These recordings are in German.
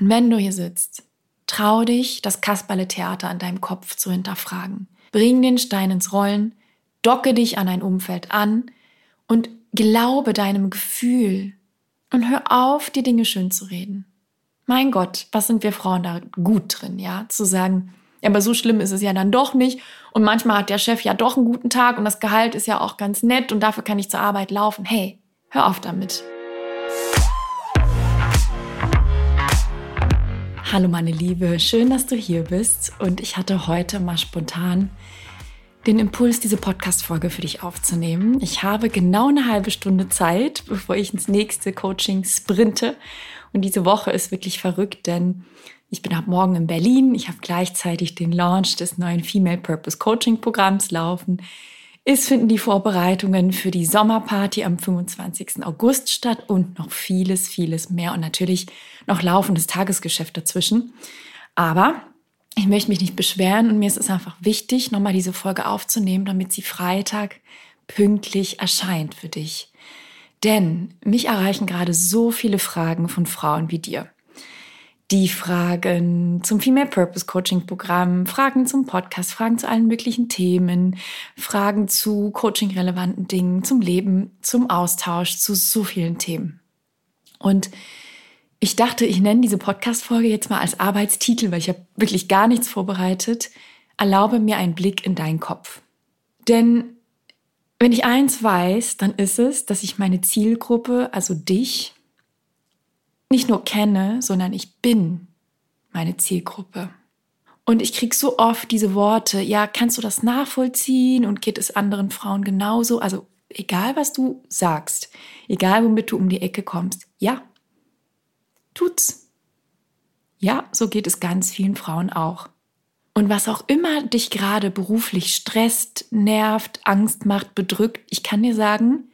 Und wenn du hier sitzt, trau dich, das Kasperle-Theater an deinem Kopf zu hinterfragen. Bring den Stein ins Rollen, docke dich an ein Umfeld an und glaube deinem Gefühl und hör auf, die Dinge schön zu reden. Mein Gott, was sind wir Frauen da gut drin, ja? Zu sagen, ja, aber so schlimm ist es ja dann doch nicht. Und manchmal hat der Chef ja doch einen guten Tag und das Gehalt ist ja auch ganz nett und dafür kann ich zur Arbeit laufen. Hey, hör auf damit. Hallo meine Liebe, schön, dass du hier bist und ich hatte heute mal spontan den Impuls, diese Podcast-Folge für dich aufzunehmen. Ich habe genau eine halbe Stunde Zeit, bevor ich ins nächste Coaching sprinte. Und diese Woche ist wirklich verrückt, denn ich bin ab morgen in Berlin. Ich habe gleichzeitig den Launch des neuen Female Purpose Coaching Programms laufen. Es finden die Vorbereitungen für die Sommerparty am 25. August statt und noch vieles, vieles mehr und natürlich noch laufendes Tagesgeschäft dazwischen. Aber ich möchte mich nicht beschweren und mir ist es einfach wichtig, nochmal diese Folge aufzunehmen, damit sie Freitag pünktlich erscheint für dich. Denn mich erreichen gerade so viele Fragen von Frauen wie dir die Fragen zum Female Purpose Coaching Programm, Fragen zum Podcast, Fragen zu allen möglichen Themen, Fragen zu Coaching relevanten Dingen, zum Leben, zum Austausch, zu so vielen Themen. Und ich dachte, ich nenne diese Podcast-Folge jetzt mal als Arbeitstitel, weil ich habe wirklich gar nichts vorbereitet. Erlaube mir einen Blick in deinen Kopf. Denn wenn ich eins weiß, dann ist es, dass ich meine Zielgruppe, also dich, nicht nur kenne, sondern ich bin meine Zielgruppe. Und ich kriege so oft diese Worte, ja, kannst du das nachvollziehen und geht es anderen Frauen genauso? Also egal, was du sagst, egal, womit du um die Ecke kommst, ja, tut's. Ja, so geht es ganz vielen Frauen auch. Und was auch immer dich gerade beruflich stresst, nervt, Angst macht, bedrückt, ich kann dir sagen,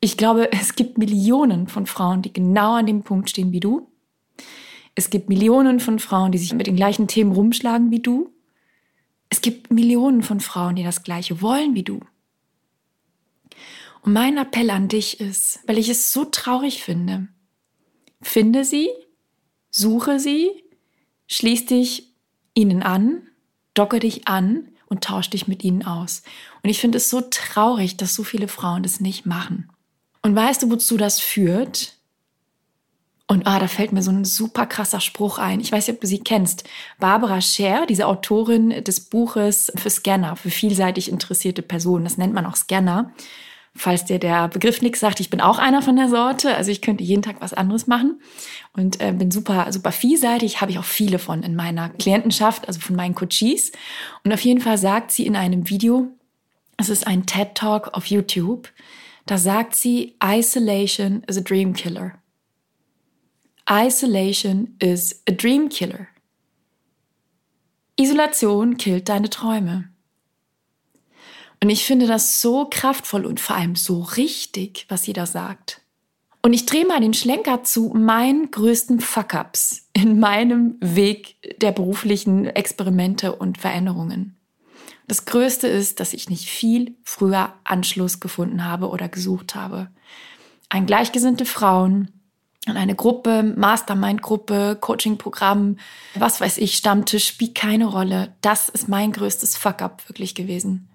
ich glaube, es gibt Millionen von Frauen, die genau an dem Punkt stehen wie du. Es gibt Millionen von Frauen, die sich mit den gleichen Themen rumschlagen wie du. Es gibt Millionen von Frauen, die das Gleiche wollen wie du. Und mein Appell an dich ist, weil ich es so traurig finde, finde sie, suche sie, schließ dich ihnen an, docke dich an und tausch dich mit ihnen aus. Und ich finde es so traurig, dass so viele Frauen das nicht machen. Und weißt du, wozu das führt? Und ah, da fällt mir so ein super krasser Spruch ein. Ich weiß nicht, ob du sie kennst. Barbara Scher, diese Autorin des Buches für Scanner, für vielseitig interessierte Personen. Das nennt man auch Scanner. Falls dir der Begriff nichts sagt, ich bin auch einer von der Sorte. Also ich könnte jeden Tag was anderes machen und äh, bin super, super vielseitig. Habe ich auch viele von in meiner Klientenschaft, also von meinen Coaches. Und auf jeden Fall sagt sie in einem Video, es ist ein TED Talk auf YouTube, da sagt sie, Isolation is a dream killer. Isolation is a dream killer. Isolation killt deine Träume. Und ich finde das so kraftvoll und vor allem so richtig, was sie da sagt. Und ich drehe mal den Schlenker zu meinen größten Fuck-ups in meinem Weg der beruflichen Experimente und Veränderungen. Das Größte ist, dass ich nicht viel früher Anschluss gefunden habe oder gesucht habe. Ein gleichgesinnte Frauen eine Gruppe, Mastermind-Gruppe, Coaching-Programm, was weiß ich, Stammtisch, spielt keine Rolle. Das ist mein größtes Fuck-up wirklich gewesen.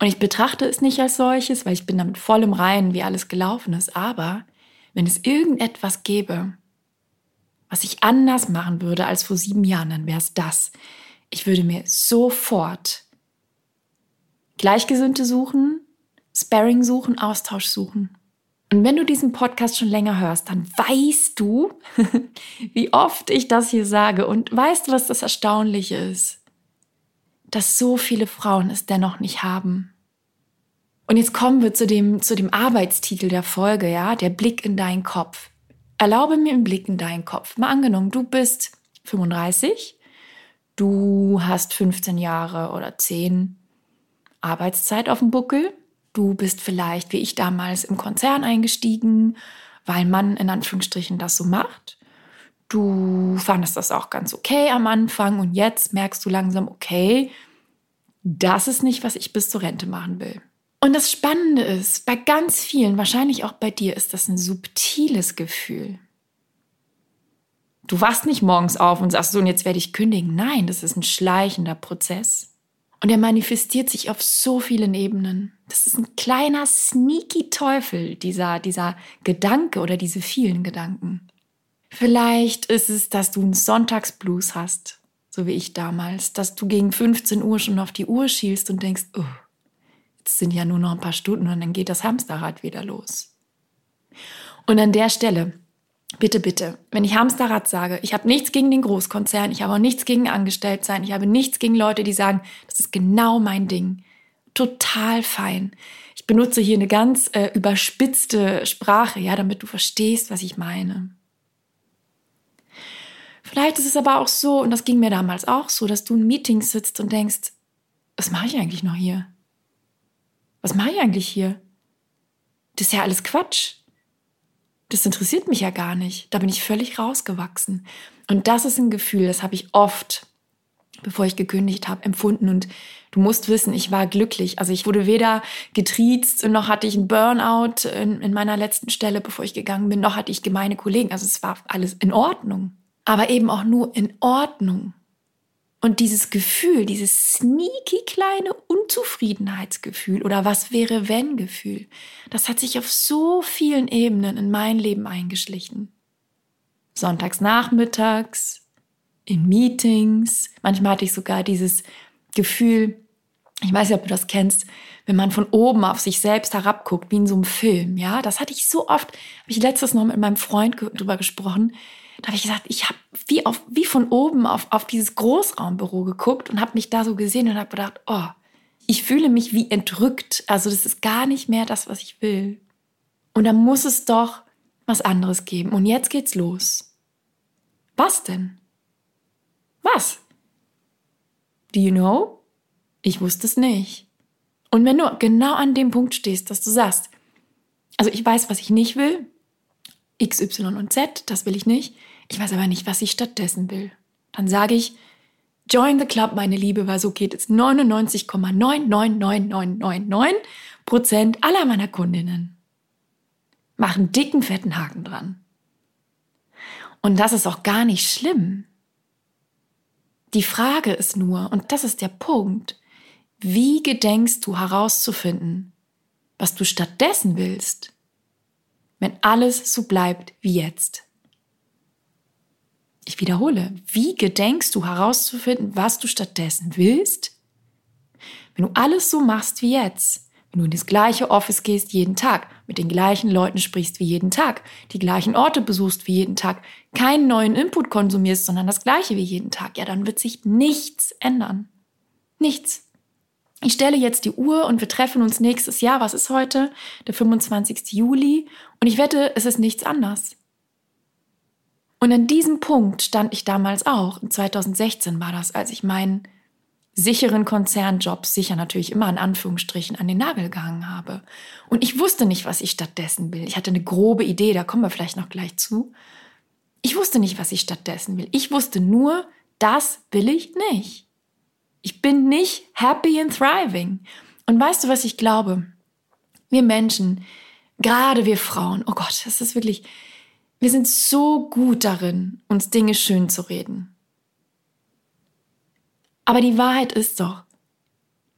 Und ich betrachte es nicht als solches, weil ich bin damit voll im Reinen, wie alles gelaufen ist. Aber wenn es irgendetwas gäbe, was ich anders machen würde als vor sieben Jahren, dann wäre es das. Ich würde mir sofort Gleichgesinnte suchen, Sparring suchen, Austausch suchen. Und wenn du diesen Podcast schon länger hörst, dann weißt du, wie oft ich das hier sage und weißt du, was das Erstaunliche ist? Dass so viele Frauen es dennoch nicht haben. Und jetzt kommen wir zu dem, zu dem Arbeitstitel der Folge, ja, der Blick in deinen Kopf. Erlaube mir einen Blick in deinen Kopf. Mal angenommen, du bist 35, du hast 15 Jahre oder 10 Arbeitszeit auf dem Buckel. Du bist vielleicht, wie ich damals, im Konzern eingestiegen, weil man in Anführungsstrichen das so macht. Du fandest das auch ganz okay am Anfang und jetzt merkst du langsam, okay, das ist nicht, was ich bis zur Rente machen will. Und das Spannende ist, bei ganz vielen, wahrscheinlich auch bei dir, ist das ein subtiles Gefühl. Du wachst nicht morgens auf und sagst so, und jetzt werde ich kündigen. Nein, das ist ein schleichender Prozess. Und er manifestiert sich auf so vielen Ebenen. Das ist ein kleiner sneaky Teufel, dieser, dieser Gedanke oder diese vielen Gedanken. Vielleicht ist es, dass du einen Sonntagsblues hast, so wie ich damals, dass du gegen 15 Uhr schon auf die Uhr schielst und denkst, oh, jetzt sind ja nur noch ein paar Stunden und dann geht das Hamsterrad wieder los. Und an der Stelle bitte, bitte, wenn ich Hamsterrad sage, ich habe nichts gegen den Großkonzern, ich habe auch nichts gegen Angestelltsein, ich habe nichts gegen Leute, die sagen, das ist genau mein Ding. Total fein. Ich benutze hier eine ganz äh, überspitzte Sprache, ja, damit du verstehst, was ich meine. Vielleicht ist es aber auch so, und das ging mir damals auch so, dass du in Meetings sitzt und denkst, was mache ich eigentlich noch hier? Was mache ich eigentlich hier? Das ist ja alles Quatsch das interessiert mich ja gar nicht. Da bin ich völlig rausgewachsen. Und das ist ein Gefühl, das habe ich oft, bevor ich gekündigt habe, empfunden. Und du musst wissen, ich war glücklich. Also ich wurde weder getriezt, noch hatte ich einen Burnout in, in meiner letzten Stelle, bevor ich gegangen bin, noch hatte ich gemeine Kollegen. Also es war alles in Ordnung. Aber eben auch nur in Ordnung. Und dieses Gefühl, dieses sneaky kleine Unzufriedenheitsgefühl oder was wäre wenn Gefühl, das hat sich auf so vielen Ebenen in mein Leben eingeschlichen. Sonntags nachmittags, in Meetings, manchmal hatte ich sogar dieses Gefühl, ich weiß nicht, ob du das kennst, wenn man von oben auf sich selbst herabguckt, wie in so einem Film, ja, das hatte ich so oft, habe ich letztes noch mit meinem Freund drüber gesprochen, da habe ich gesagt, ich habe wie, wie von oben auf, auf dieses Großraumbüro geguckt und habe mich da so gesehen und habe gedacht, oh, ich fühle mich wie entrückt. Also das ist gar nicht mehr das, was ich will. Und da muss es doch was anderes geben. Und jetzt geht's los. Was denn? Was? Do you know? Ich wusste es nicht. Und wenn du genau an dem Punkt stehst, dass du sagst, also ich weiß, was ich nicht will, X, Y und Z, das will ich nicht. Ich weiß aber nicht, was ich stattdessen will. Dann sage ich, join the club, meine Liebe, weil so geht es 99,99999 Prozent aller meiner Kundinnen. Machen dicken, fetten Haken dran. Und das ist auch gar nicht schlimm. Die Frage ist nur, und das ist der Punkt, wie gedenkst du herauszufinden, was du stattdessen willst? Wenn alles so bleibt wie jetzt. Ich wiederhole, wie gedenkst du herauszufinden, was du stattdessen willst? Wenn du alles so machst wie jetzt, wenn du in das gleiche Office gehst jeden Tag, mit den gleichen Leuten sprichst wie jeden Tag, die gleichen Orte besuchst wie jeden Tag, keinen neuen Input konsumierst, sondern das gleiche wie jeden Tag, ja, dann wird sich nichts ändern. Nichts. Ich stelle jetzt die Uhr und wir treffen uns nächstes Jahr. Was ist heute? Der 25. Juli. Und ich wette, es ist nichts anders. Und an diesem Punkt stand ich damals auch. 2016 war das, als ich meinen sicheren Konzernjob, sicher natürlich immer in Anführungsstrichen, an den Nagel gehangen habe. Und ich wusste nicht, was ich stattdessen will. Ich hatte eine grobe Idee, da kommen wir vielleicht noch gleich zu. Ich wusste nicht, was ich stattdessen will. Ich wusste nur, das will ich nicht. Ich bin nicht happy and thriving. Und weißt du, was ich glaube? Wir Menschen, gerade wir Frauen, oh Gott, das ist wirklich, wir sind so gut darin, uns Dinge schön zu reden. Aber die Wahrheit ist doch,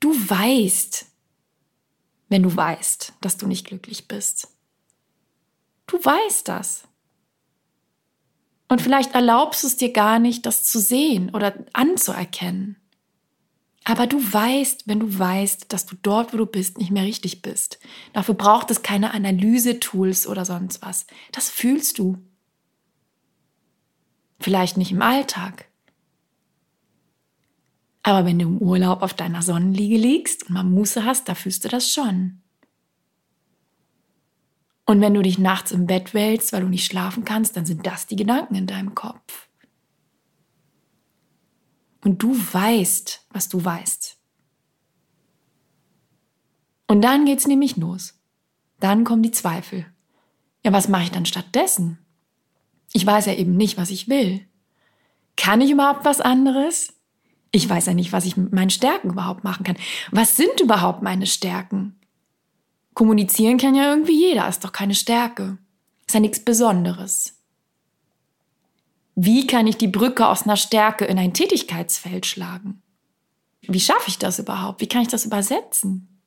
du weißt, wenn du weißt, dass du nicht glücklich bist. Du weißt das. Und vielleicht erlaubst du es dir gar nicht, das zu sehen oder anzuerkennen. Aber du weißt, wenn du weißt, dass du dort, wo du bist, nicht mehr richtig bist. Dafür braucht es keine Analyse-Tools oder sonst was. Das fühlst du. Vielleicht nicht im Alltag. Aber wenn du im Urlaub auf deiner Sonnenliege liegst und mal Muße hast, da fühlst du das schon. Und wenn du dich nachts im Bett wälzt, weil du nicht schlafen kannst, dann sind das die Gedanken in deinem Kopf. Und du weißt, was du weißt. Und dann geht's nämlich los. Dann kommen die Zweifel. Ja, was mache ich dann stattdessen? Ich weiß ja eben nicht, was ich will. Kann ich überhaupt was anderes? Ich weiß ja nicht, was ich mit meinen Stärken überhaupt machen kann. Was sind überhaupt meine Stärken? Kommunizieren kann ja irgendwie jeder, ist doch keine Stärke. Ist ja nichts Besonderes. Wie kann ich die Brücke aus einer Stärke in ein Tätigkeitsfeld schlagen? Wie schaffe ich das überhaupt? Wie kann ich das übersetzen?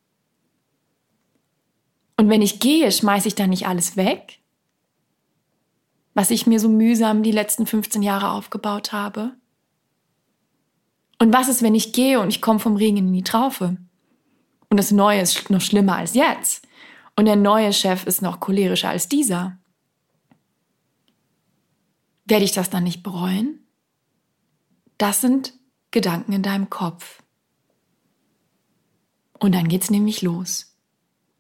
Und wenn ich gehe, schmeiße ich dann nicht alles weg, was ich mir so mühsam die letzten 15 Jahre aufgebaut habe? Und was ist, wenn ich gehe und ich komme vom Regen in die Traufe? Und das Neue ist noch schlimmer als jetzt. Und der neue Chef ist noch cholerischer als dieser. Werde ich das dann nicht bereuen? Das sind Gedanken in deinem Kopf. Und dann geht's nämlich los.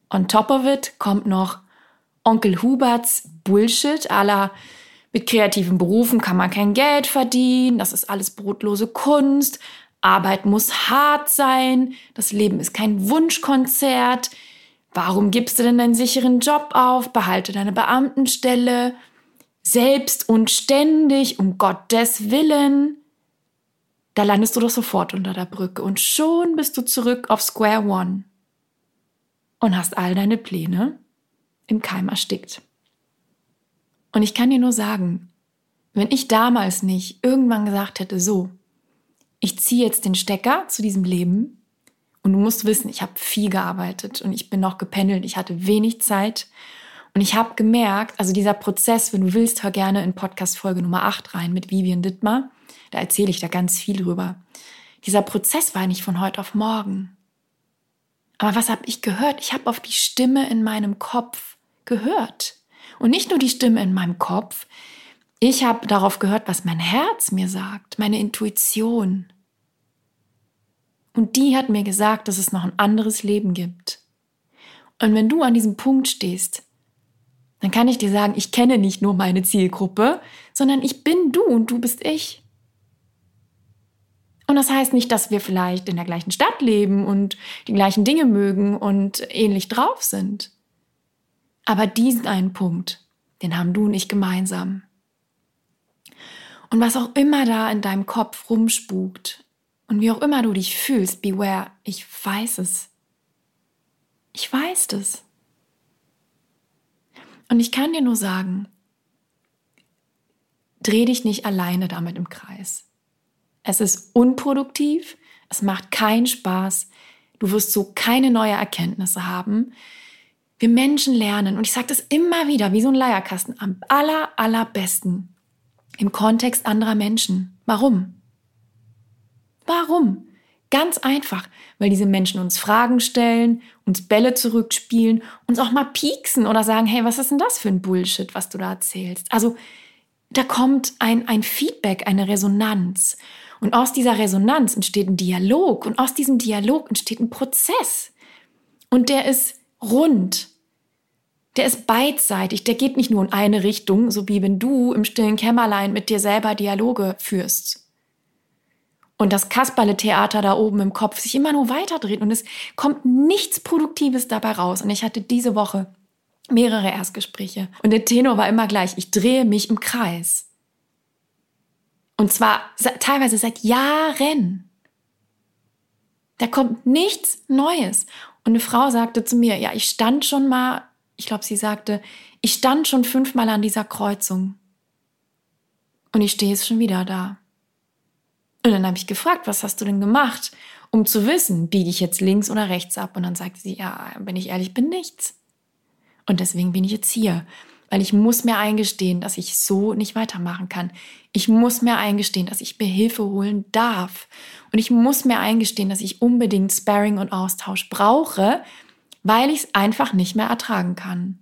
On top of it kommt noch Onkel Huberts Bullshit aller mit kreativen Berufen kann man kein Geld verdienen, das ist alles brotlose Kunst, Arbeit muss hart sein, das Leben ist kein Wunschkonzert. Warum gibst du denn deinen sicheren Job auf? Behalte deine Beamtenstelle. Selbst und ständig, um Gottes Willen. Da landest du doch sofort unter der Brücke und schon bist du zurück auf Square One und hast all deine Pläne im Keim erstickt. Und ich kann dir nur sagen, wenn ich damals nicht irgendwann gesagt hätte, so, ich ziehe jetzt den Stecker zu diesem Leben und du musst wissen, ich habe viel gearbeitet und ich bin noch gependelt, ich hatte wenig Zeit und ich habe gemerkt, also dieser Prozess, wenn du willst, hör gerne in Podcast Folge Nummer 8 rein mit Vivian Dittmar, da erzähle ich da ganz viel drüber. Dieser Prozess war nicht von heute auf morgen. Aber was habe ich gehört? Ich habe auf die Stimme in meinem Kopf gehört. Und nicht nur die Stimme in meinem Kopf, ich habe darauf gehört, was mein Herz mir sagt, meine Intuition. Und die hat mir gesagt, dass es noch ein anderes Leben gibt. Und wenn du an diesem Punkt stehst, dann kann ich dir sagen, ich kenne nicht nur meine Zielgruppe, sondern ich bin du und du bist ich. Und das heißt nicht, dass wir vielleicht in der gleichen Stadt leben und die gleichen Dinge mögen und ähnlich drauf sind. Aber diesen einen Punkt, den haben du und ich gemeinsam. Und was auch immer da in deinem Kopf rumspukt und wie auch immer du dich fühlst, beware, ich weiß es. Ich weiß es. Und ich kann dir nur sagen, dreh dich nicht alleine damit im Kreis. Es ist unproduktiv, es macht keinen Spaß, du wirst so keine neue Erkenntnisse haben. Wir Menschen lernen, und ich sage das immer wieder, wie so ein Leierkasten, am aller, allerbesten im Kontext anderer Menschen. Warum? Warum? Ganz einfach, weil diese Menschen uns Fragen stellen, uns Bälle zurückspielen, uns auch mal pieksen oder sagen, hey, was ist denn das für ein Bullshit, was du da erzählst? Also da kommt ein, ein Feedback, eine Resonanz. Und aus dieser Resonanz entsteht ein Dialog und aus diesem Dialog entsteht ein Prozess. Und der ist rund. Der ist beidseitig, der geht nicht nur in eine Richtung, so wie wenn du im stillen Kämmerlein mit dir selber Dialoge führst. Und das Kasperle-Theater da oben im Kopf sich immer nur weiterdreht und es kommt nichts Produktives dabei raus. Und ich hatte diese Woche mehrere Erstgespräche und der Tenor war immer gleich, ich drehe mich im Kreis. Und zwar teilweise seit Jahren. Da kommt nichts Neues. Und eine Frau sagte zu mir, ja, ich stand schon mal, ich glaube, sie sagte, ich stand schon fünfmal an dieser Kreuzung. Und ich stehe jetzt schon wieder da. Und dann habe ich gefragt, was hast du denn gemacht, um zu wissen, biege ich jetzt links oder rechts ab? Und dann sagte sie, ja, wenn ich ehrlich bin, nichts. Und deswegen bin ich jetzt hier weil ich muss mir eingestehen, dass ich so nicht weitermachen kann. Ich muss mir eingestehen, dass ich mir Hilfe holen darf. Und ich muss mir eingestehen, dass ich unbedingt Sparring und Austausch brauche, weil ich es einfach nicht mehr ertragen kann.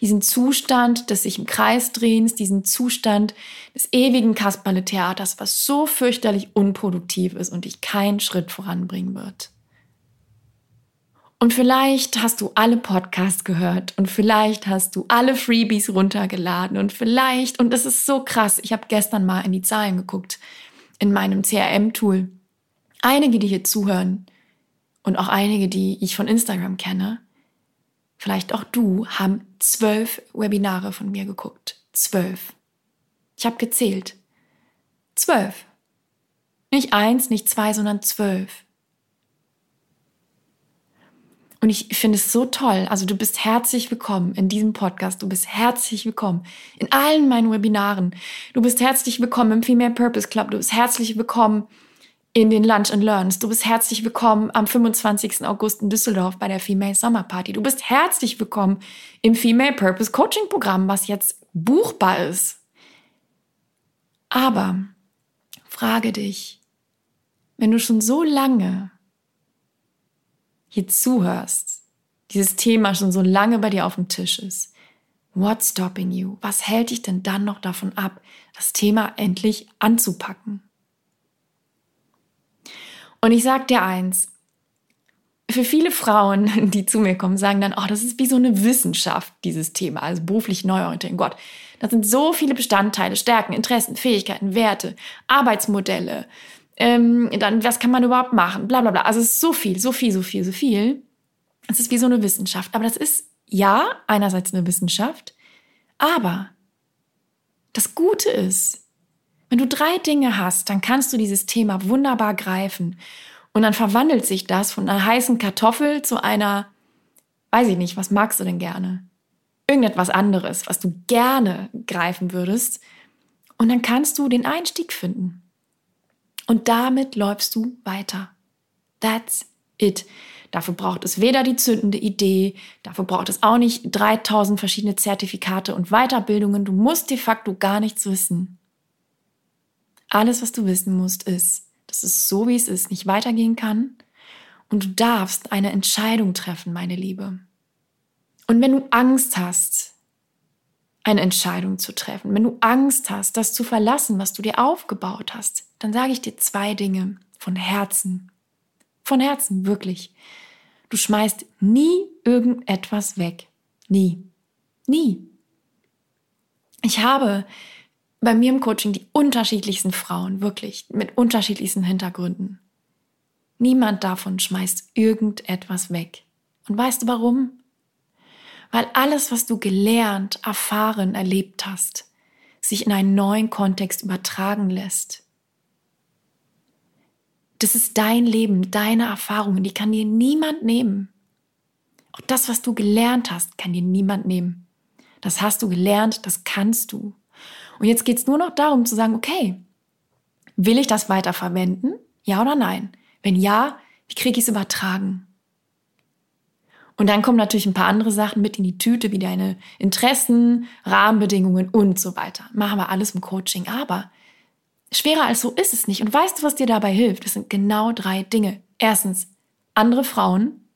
Diesen Zustand des sich im Kreis drehens, diesen Zustand des ewigen Kasperle-Theaters, was so fürchterlich unproduktiv ist und dich keinen Schritt voranbringen wird. Und vielleicht hast du alle Podcasts gehört und vielleicht hast du alle Freebies runtergeladen und vielleicht, und das ist so krass, ich habe gestern mal in die Zahlen geguckt in meinem CRM-Tool. Einige, die hier zuhören und auch einige, die ich von Instagram kenne, vielleicht auch du, haben zwölf Webinare von mir geguckt. Zwölf. Ich habe gezählt. Zwölf. Nicht eins, nicht zwei, sondern zwölf. Und ich finde es so toll. Also du bist herzlich willkommen in diesem Podcast. Du bist herzlich willkommen in allen meinen Webinaren. Du bist herzlich willkommen im Female Purpose Club. Du bist herzlich willkommen in den Lunch and Learns. Du bist herzlich willkommen am 25. August in Düsseldorf bei der Female Summer Party. Du bist herzlich willkommen im Female Purpose Coaching Programm, was jetzt buchbar ist. Aber frage dich, wenn du schon so lange hier zuhörst, dieses Thema schon so lange bei dir auf dem Tisch ist, what's stopping you? Was hält dich denn dann noch davon ab, das Thema endlich anzupacken? Und ich sag dir eins, für viele Frauen, die zu mir kommen, sagen dann, oh, das ist wie so eine Wissenschaft, dieses Thema, also beruflich Neuorientierung. Gott, das sind so viele Bestandteile, Stärken, Interessen, Fähigkeiten, Werte, Arbeitsmodelle. Ähm, dann, was kann man überhaupt machen? Bla, bla, bla. Also es ist so viel, so viel, so viel, so viel. Es ist wie so eine Wissenschaft. Aber das ist, ja, einerseits eine Wissenschaft, aber das Gute ist, wenn du drei Dinge hast, dann kannst du dieses Thema wunderbar greifen. Und dann verwandelt sich das von einer heißen Kartoffel zu einer, weiß ich nicht, was magst du denn gerne? Irgendetwas anderes, was du gerne greifen würdest. Und dann kannst du den Einstieg finden. Und damit läufst du weiter. That's it. Dafür braucht es weder die zündende Idee, dafür braucht es auch nicht 3000 verschiedene Zertifikate und Weiterbildungen. Du musst de facto gar nichts wissen. Alles, was du wissen musst, ist, dass es so, wie es ist, nicht weitergehen kann. Und du darfst eine Entscheidung treffen, meine Liebe. Und wenn du Angst hast, eine Entscheidung zu treffen, wenn du Angst hast, das zu verlassen, was du dir aufgebaut hast, dann sage ich dir zwei Dinge von Herzen. Von Herzen, wirklich. Du schmeißt nie irgendetwas weg. Nie. Nie. Ich habe bei mir im Coaching die unterschiedlichsten Frauen, wirklich mit unterschiedlichsten Hintergründen. Niemand davon schmeißt irgendetwas weg. Und weißt du warum? Weil alles, was du gelernt, erfahren, erlebt hast, sich in einen neuen Kontext übertragen lässt. Das ist dein Leben, deine Erfahrungen, die kann dir niemand nehmen. Auch das, was du gelernt hast, kann dir niemand nehmen. Das hast du gelernt, das kannst du. Und jetzt geht es nur noch darum zu sagen, okay, will ich das weiter verwenden? Ja oder nein? Wenn ja, wie kriege ich es übertragen? Und dann kommen natürlich ein paar andere Sachen mit in die Tüte, wie deine Interessen, Rahmenbedingungen und so weiter. Machen wir alles im Coaching. Aber schwerer als so ist es nicht. Und weißt du, was dir dabei hilft? Das sind genau drei Dinge. Erstens, andere Frauen,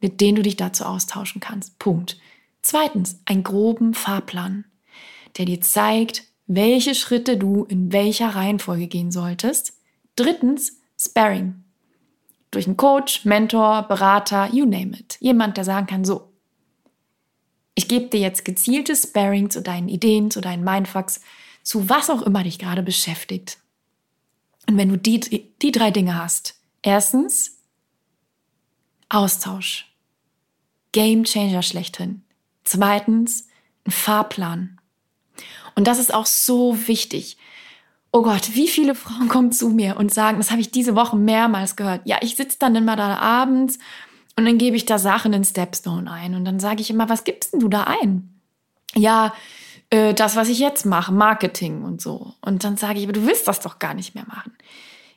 mit denen du dich dazu austauschen kannst. Punkt. Zweitens, einen groben Fahrplan der dir zeigt, welche Schritte du in welcher Reihenfolge gehen solltest. Drittens, Sparring. Durch einen Coach, Mentor, Berater, you name it. Jemand, der sagen kann, so, ich gebe dir jetzt gezieltes Sparring zu deinen Ideen, zu deinen Mindfucks, zu was auch immer dich gerade beschäftigt. Und wenn du die, die drei Dinge hast, erstens, Austausch. Game Changer schlechthin. Zweitens, ein Fahrplan. Und das ist auch so wichtig. Oh Gott, wie viele Frauen kommen zu mir und sagen, das habe ich diese Woche mehrmals gehört. Ja, ich sitze dann immer da abends und dann gebe ich da Sachen in Stepstone ein. Und dann sage ich immer, was gibst denn du da ein? Ja, äh, das, was ich jetzt mache, Marketing und so. Und dann sage ich, aber du willst das doch gar nicht mehr machen.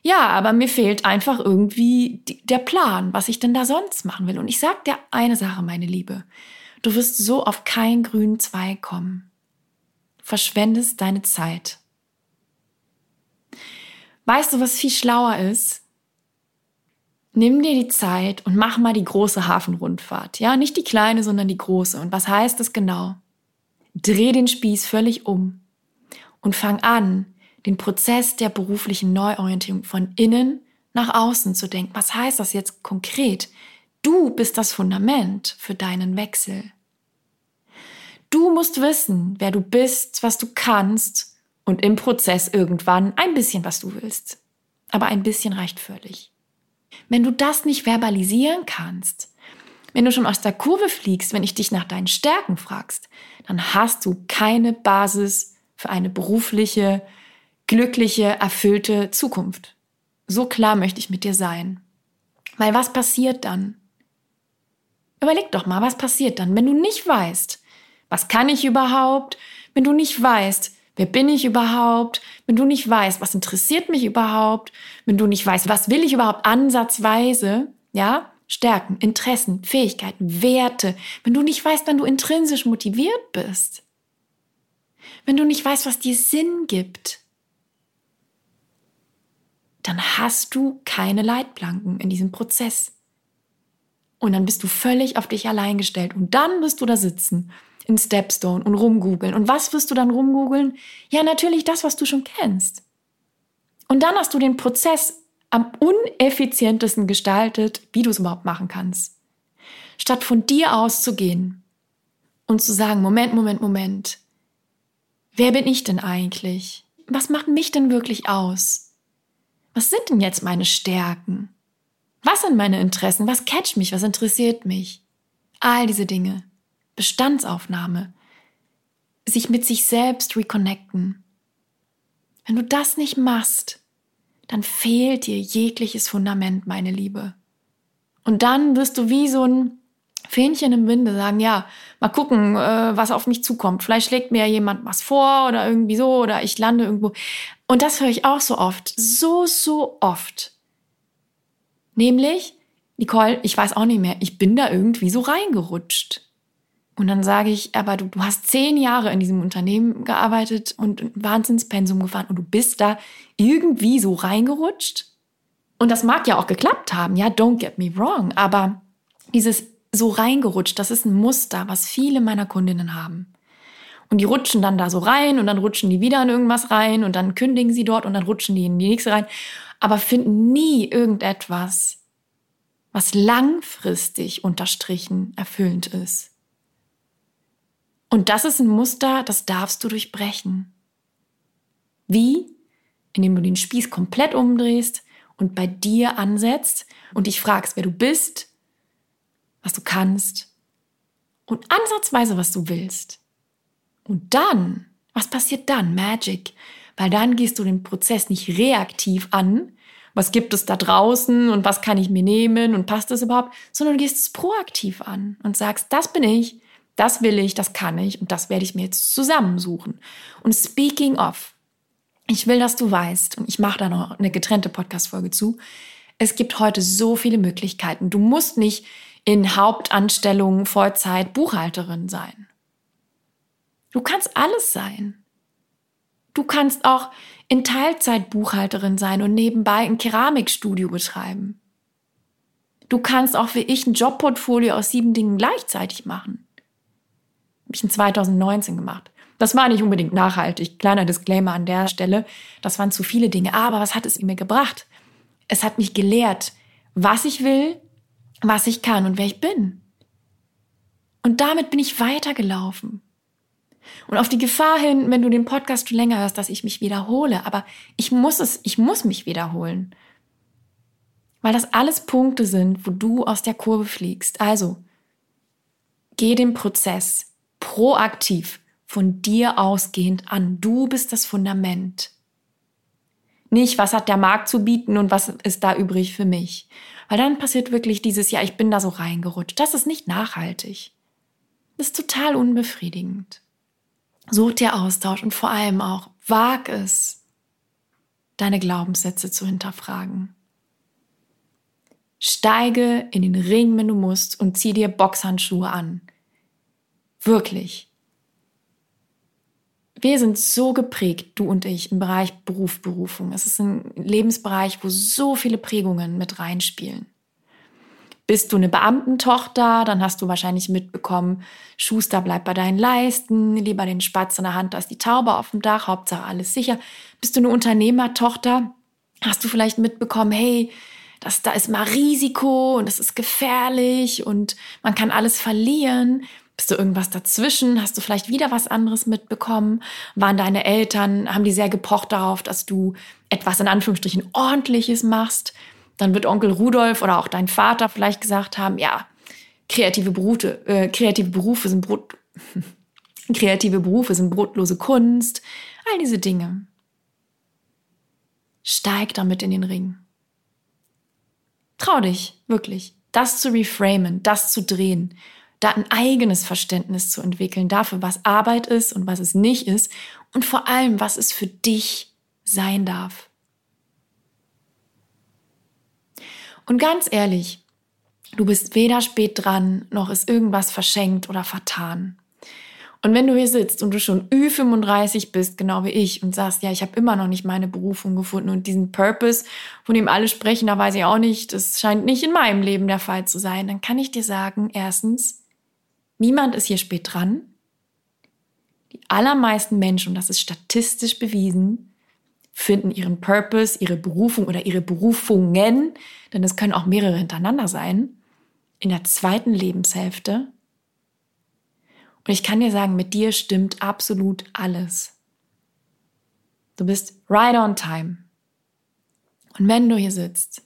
Ja, aber mir fehlt einfach irgendwie die, der Plan, was ich denn da sonst machen will. Und ich sage dir eine Sache, meine Liebe. Du wirst so auf keinen grünen Zweig kommen verschwendest deine Zeit. Weißt du, was viel schlauer ist? Nimm dir die Zeit und mach mal die große Hafenrundfahrt. Ja, nicht die kleine, sondern die große. Und was heißt das genau? Dreh den Spieß völlig um und fang an, den Prozess der beruflichen Neuorientierung von innen nach außen zu denken. Was heißt das jetzt konkret? Du bist das Fundament für deinen Wechsel. Du musst wissen, wer du bist, was du kannst und im Prozess irgendwann ein bisschen, was du willst. Aber ein bisschen reicht völlig. Wenn du das nicht verbalisieren kannst, wenn du schon aus der Kurve fliegst, wenn ich dich nach deinen Stärken fragst, dann hast du keine Basis für eine berufliche, glückliche, erfüllte Zukunft. So klar möchte ich mit dir sein. Weil was passiert dann? Überleg doch mal, was passiert dann, wenn du nicht weißt, was kann ich überhaupt, wenn du nicht weißt, wer bin ich überhaupt, wenn du nicht weißt, was interessiert mich überhaupt, wenn du nicht weißt, was will ich überhaupt ansatzweise, ja, Stärken, Interessen, Fähigkeiten, Werte, wenn du nicht weißt, wann du intrinsisch motiviert bist, wenn du nicht weißt, was dir Sinn gibt, dann hast du keine Leitplanken in diesem Prozess. Und dann bist du völlig auf dich allein gestellt. Und dann wirst du da sitzen in Stepstone und rumgoogeln. Und was wirst du dann rumgoogeln? Ja, natürlich das, was du schon kennst. Und dann hast du den Prozess am uneffizientesten gestaltet, wie du es überhaupt machen kannst. Statt von dir auszugehen und zu sagen, Moment, Moment, Moment, wer bin ich denn eigentlich? Was macht mich denn wirklich aus? Was sind denn jetzt meine Stärken? Was sind meine Interessen? Was catcht mich? Was interessiert mich? All diese Dinge. Bestandsaufnahme. Sich mit sich selbst reconnecten. Wenn du das nicht machst, dann fehlt dir jegliches Fundament, meine Liebe. Und dann wirst du wie so ein Fähnchen im Winde sagen, ja, mal gucken, äh, was auf mich zukommt. Vielleicht schlägt mir ja jemand was vor oder irgendwie so oder ich lande irgendwo. Und das höre ich auch so oft, so, so oft. Nämlich, Nicole, ich weiß auch nicht mehr, ich bin da irgendwie so reingerutscht. Und dann sage ich, aber du, du hast zehn Jahre in diesem Unternehmen gearbeitet und ein Wahnsinnspensum gefahren und du bist da irgendwie so reingerutscht. Und das mag ja auch geklappt haben, ja, don't get me wrong, aber dieses so reingerutscht, das ist ein Muster, was viele meiner Kundinnen haben. Und die rutschen dann da so rein und dann rutschen die wieder in irgendwas rein und dann kündigen sie dort und dann rutschen die in die nächste rein aber finden nie irgendetwas, was langfristig unterstrichen erfüllend ist. Und das ist ein Muster, das darfst du durchbrechen. Wie? Indem du den Spieß komplett umdrehst und bei dir ansetzt und dich fragst, wer du bist, was du kannst und ansatzweise, was du willst. Und dann, was passiert dann? Magic weil dann gehst du den Prozess nicht reaktiv an, was gibt es da draußen und was kann ich mir nehmen und passt das überhaupt, sondern du gehst es proaktiv an und sagst, das bin ich, das will ich, das kann ich und das werde ich mir jetzt zusammensuchen. Und speaking of, ich will, dass du weißt, und ich mache da noch eine getrennte Podcast-Folge zu, es gibt heute so viele Möglichkeiten. Du musst nicht in Hauptanstellung Vollzeit Buchhalterin sein. Du kannst alles sein. Du kannst auch in Teilzeit Buchhalterin sein und nebenbei ein Keramikstudio betreiben. Du kannst auch wie ich ein Jobportfolio aus sieben Dingen gleichzeitig machen. Habe ich in 2019 gemacht. Das war nicht unbedingt nachhaltig. Kleiner Disclaimer an der Stelle. Das waren zu viele Dinge. Aber was hat es mir gebracht? Es hat mich gelehrt, was ich will, was ich kann und wer ich bin. Und damit bin ich weitergelaufen. Und auf die Gefahr hin, wenn du den Podcast schon länger hörst, dass ich mich wiederhole. Aber ich muss es, ich muss mich wiederholen. Weil das alles Punkte sind, wo du aus der Kurve fliegst. Also, geh den Prozess proaktiv von dir ausgehend an. Du bist das Fundament. Nicht, was hat der Markt zu bieten und was ist da übrig für mich. Weil dann passiert wirklich dieses, ja, ich bin da so reingerutscht. Das ist nicht nachhaltig. Das ist total unbefriedigend. Such dir Austausch und vor allem auch wag es, deine Glaubenssätze zu hinterfragen. Steige in den Ring, wenn du musst, und zieh dir Boxhandschuhe an. Wirklich. Wir sind so geprägt, du und ich, im Bereich Beruf, Berufung. Es ist ein Lebensbereich, wo so viele Prägungen mit reinspielen. Bist du eine Beamtentochter, dann hast du wahrscheinlich mitbekommen, Schuster bleibt bei deinen Leisten, lieber den Spatz in der Hand als die Taube auf dem Dach, Hauptsache alles sicher. Bist du eine Unternehmertochter, hast du vielleicht mitbekommen, hey, das, da ist mal Risiko und es ist gefährlich und man kann alles verlieren. Bist du irgendwas dazwischen? Hast du vielleicht wieder was anderes mitbekommen? Waren deine Eltern, haben die sehr gepocht darauf, dass du etwas in Anführungsstrichen ordentliches machst? dann wird Onkel Rudolf oder auch dein Vater vielleicht gesagt haben, ja, kreative Berufe, äh, kreative Berufe sind Brot, kreative Berufe sind brotlose Kunst, all diese Dinge. Steig damit in den Ring. Trau dich, wirklich. das zu reframen, das zu drehen, da ein eigenes Verständnis zu entwickeln dafür, was Arbeit ist und was es nicht ist und vor allem, was es für dich sein darf. Und ganz ehrlich, du bist weder spät dran, noch ist irgendwas verschenkt oder vertan. Und wenn du hier sitzt und du schon Ü35 bist, genau wie ich, und sagst, ja, ich habe immer noch nicht meine Berufung gefunden und diesen Purpose, von dem alle sprechen, da weiß ich auch nicht, das scheint nicht in meinem Leben der Fall zu sein, dann kann ich dir sagen, erstens, niemand ist hier spät dran. Die allermeisten Menschen, und das ist statistisch bewiesen, finden ihren Purpose, ihre Berufung oder ihre Berufungen, denn es können auch mehrere hintereinander sein, in der zweiten Lebenshälfte. Und ich kann dir sagen, mit dir stimmt absolut alles. Du bist right on time. Und wenn du hier sitzt,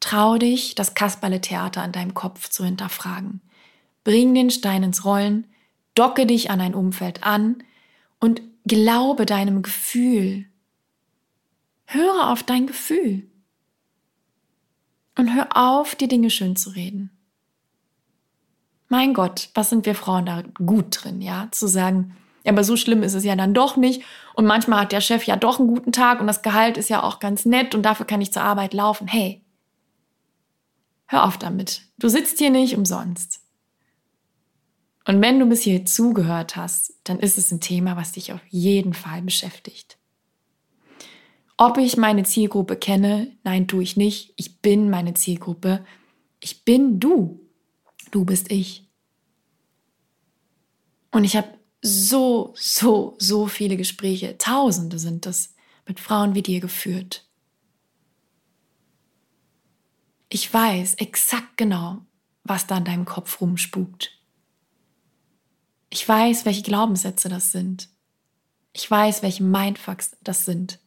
trau dich, das Kasperle-Theater an deinem Kopf zu hinterfragen. Bring den Stein ins Rollen, docke dich an ein Umfeld an und glaube deinem Gefühl, Höre auf dein Gefühl. Und hör auf, die Dinge schön zu reden. Mein Gott, was sind wir Frauen da gut drin, ja? Zu sagen, ja, aber so schlimm ist es ja dann doch nicht. Und manchmal hat der Chef ja doch einen guten Tag und das Gehalt ist ja auch ganz nett und dafür kann ich zur Arbeit laufen. Hey, hör auf damit. Du sitzt hier nicht umsonst. Und wenn du bis hier zugehört hast, dann ist es ein Thema, was dich auf jeden Fall beschäftigt. Ob ich meine Zielgruppe kenne? Nein, tue ich nicht. Ich bin meine Zielgruppe. Ich bin du. Du bist ich. Und ich habe so, so, so viele Gespräche, tausende sind es, mit Frauen wie dir geführt. Ich weiß exakt genau, was da in deinem Kopf rumspukt. Ich weiß, welche Glaubenssätze das sind. Ich weiß, welche Mindfucks das sind.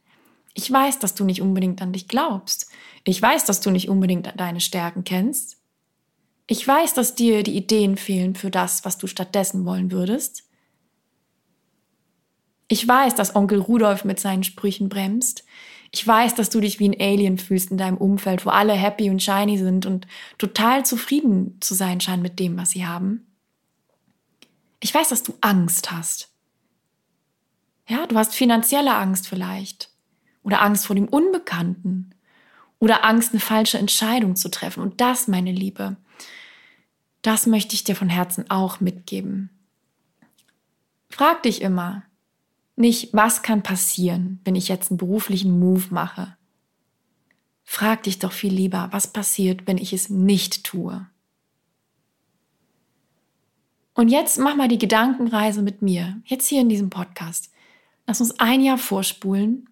Ich weiß, dass du nicht unbedingt an dich glaubst. Ich weiß, dass du nicht unbedingt deine Stärken kennst. Ich weiß, dass dir die Ideen fehlen für das, was du stattdessen wollen würdest. Ich weiß, dass Onkel Rudolf mit seinen Sprüchen bremst. Ich weiß, dass du dich wie ein Alien fühlst in deinem Umfeld, wo alle happy und shiny sind und total zufrieden zu sein scheinen mit dem, was sie haben. Ich weiß, dass du Angst hast. Ja, du hast finanzielle Angst vielleicht oder Angst vor dem Unbekannten oder Angst, eine falsche Entscheidung zu treffen. Und das, meine Liebe, das möchte ich dir von Herzen auch mitgeben. Frag dich immer nicht, was kann passieren, wenn ich jetzt einen beruflichen Move mache. Frag dich doch viel lieber, was passiert, wenn ich es nicht tue. Und jetzt mach mal die Gedankenreise mit mir, jetzt hier in diesem Podcast. Lass uns ein Jahr vorspulen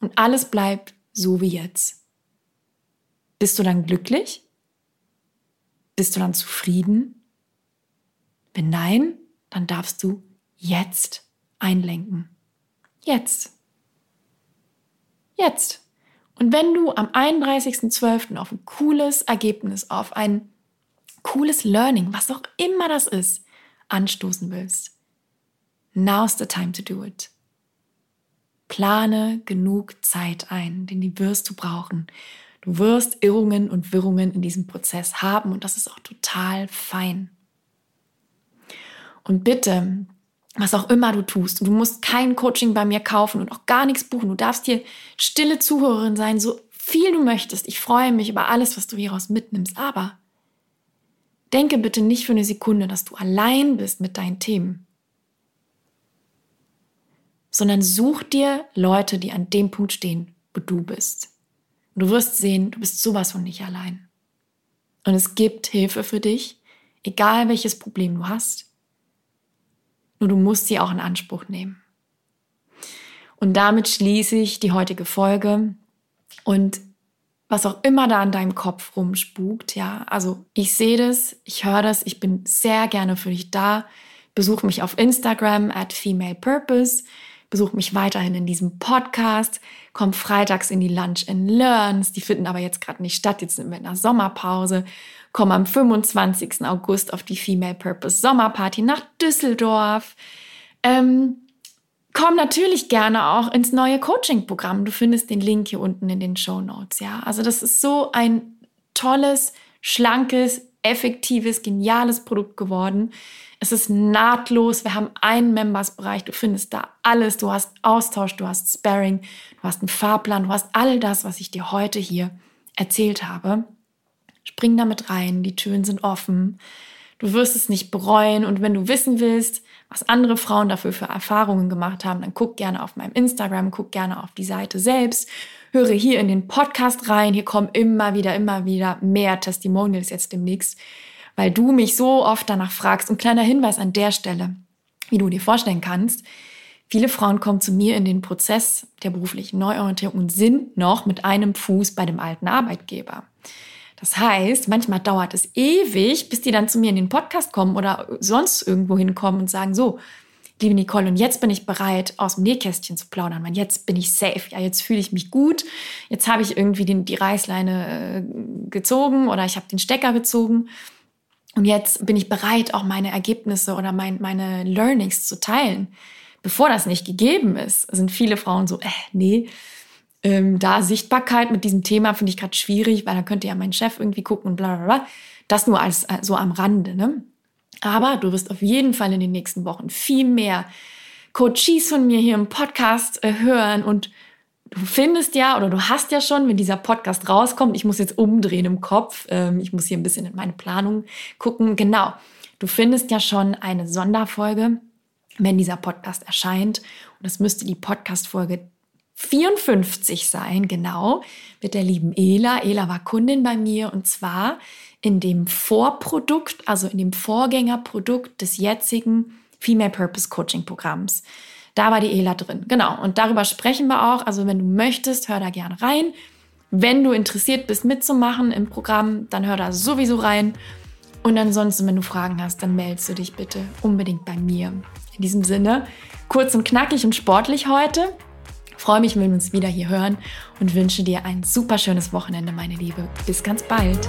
und alles bleibt so wie jetzt. Bist du dann glücklich? Bist du dann zufrieden? Wenn nein, dann darfst du jetzt einlenken. Jetzt. Jetzt. Und wenn du am 31.12. auf ein cooles Ergebnis, auf ein cooles Learning, was auch immer das ist, anstoßen willst, now's the time to do it. Plane genug Zeit ein, denn die wirst du brauchen. Du wirst Irrungen und Wirrungen in diesem Prozess haben und das ist auch total fein. Und bitte, was auch immer du tust, du musst kein Coaching bei mir kaufen und auch gar nichts buchen. Du darfst hier stille Zuhörerin sein, so viel du möchtest. Ich freue mich über alles, was du hieraus mitnimmst. Aber denke bitte nicht für eine Sekunde, dass du allein bist mit deinen Themen sondern such dir Leute, die an dem Punkt stehen, wo du bist. Und du wirst sehen, du bist sowas von nicht allein. Und es gibt Hilfe für dich, egal welches Problem du hast. Nur du musst sie auch in Anspruch nehmen. Und damit schließe ich die heutige Folge. Und was auch immer da an deinem Kopf rumspukt, ja, also ich sehe das, ich höre das, ich bin sehr gerne für dich da. Besuch mich auf Instagram at Female Purpose. Besuch mich weiterhin in diesem Podcast. Komm freitags in die Lunch and Learns. Die finden aber jetzt gerade nicht statt. Jetzt sind wir in der Sommerpause. Komm am 25. August auf die Female Purpose Sommerparty nach Düsseldorf. Ähm, komm natürlich gerne auch ins neue Coaching-Programm. Du findest den Link hier unten in den Show Notes. Ja, also das ist so ein tolles schlankes, effektives, geniales Produkt geworden. Es ist nahtlos. Wir haben einen Members-Bereich. Du findest da alles. Du hast Austausch, du hast Sparring, du hast einen Fahrplan, du hast all das, was ich dir heute hier erzählt habe. Spring damit rein. Die Türen sind offen. Du wirst es nicht bereuen. Und wenn du wissen willst, was andere Frauen dafür für Erfahrungen gemacht haben, dann guck gerne auf meinem Instagram, guck gerne auf die Seite selbst, höre hier in den Podcast rein. Hier kommen immer wieder, immer wieder mehr Testimonials jetzt demnächst weil du mich so oft danach fragst. Und kleiner Hinweis an der Stelle, wie du dir vorstellen kannst, viele Frauen kommen zu mir in den Prozess der beruflichen Neuorientierung und sind noch mit einem Fuß bei dem alten Arbeitgeber. Das heißt, manchmal dauert es ewig, bis die dann zu mir in den Podcast kommen oder sonst irgendwo hinkommen und sagen, so, liebe Nicole, und jetzt bin ich bereit, aus dem Nähkästchen zu plaudern. Man, jetzt bin ich safe. Ja, jetzt fühle ich mich gut. Jetzt habe ich irgendwie den, die Reißleine äh, gezogen oder ich habe den Stecker gezogen. Und jetzt bin ich bereit, auch meine Ergebnisse oder mein, meine Learnings zu teilen. Bevor das nicht gegeben ist, sind viele Frauen so, äh, nee, ähm, da Sichtbarkeit mit diesem Thema finde ich gerade schwierig, weil da könnte ja mein Chef irgendwie gucken und bla bla bla. Das nur als äh, so am Rande. Ne? Aber du wirst auf jeden Fall in den nächsten Wochen viel mehr Coaches von mir hier im Podcast äh, hören und du findest ja oder du hast ja schon, wenn dieser Podcast rauskommt, ich muss jetzt umdrehen im Kopf, ähm, ich muss hier ein bisschen in meine Planung gucken. Genau, du findest ja schon eine Sonderfolge, wenn dieser Podcast erscheint. Und das müsste die Podcast-Folge 54 sein, genau, mit der lieben Ela. Ela war Kundin bei mir und zwar in dem Vorprodukt, also in dem Vorgängerprodukt des jetzigen Female Purpose Coaching Programms. Da war die Ela drin. Genau. Und darüber sprechen wir auch. Also wenn du möchtest, hör da gerne rein. Wenn du interessiert bist, mitzumachen im Programm, dann hör da sowieso rein. Und ansonsten, wenn du Fragen hast, dann meldest du dich bitte unbedingt bei mir. In diesem Sinne, kurz und knackig und sportlich heute. Freue mich, wenn wir uns wieder hier hören und wünsche dir ein super schönes Wochenende, meine Liebe. Bis ganz bald.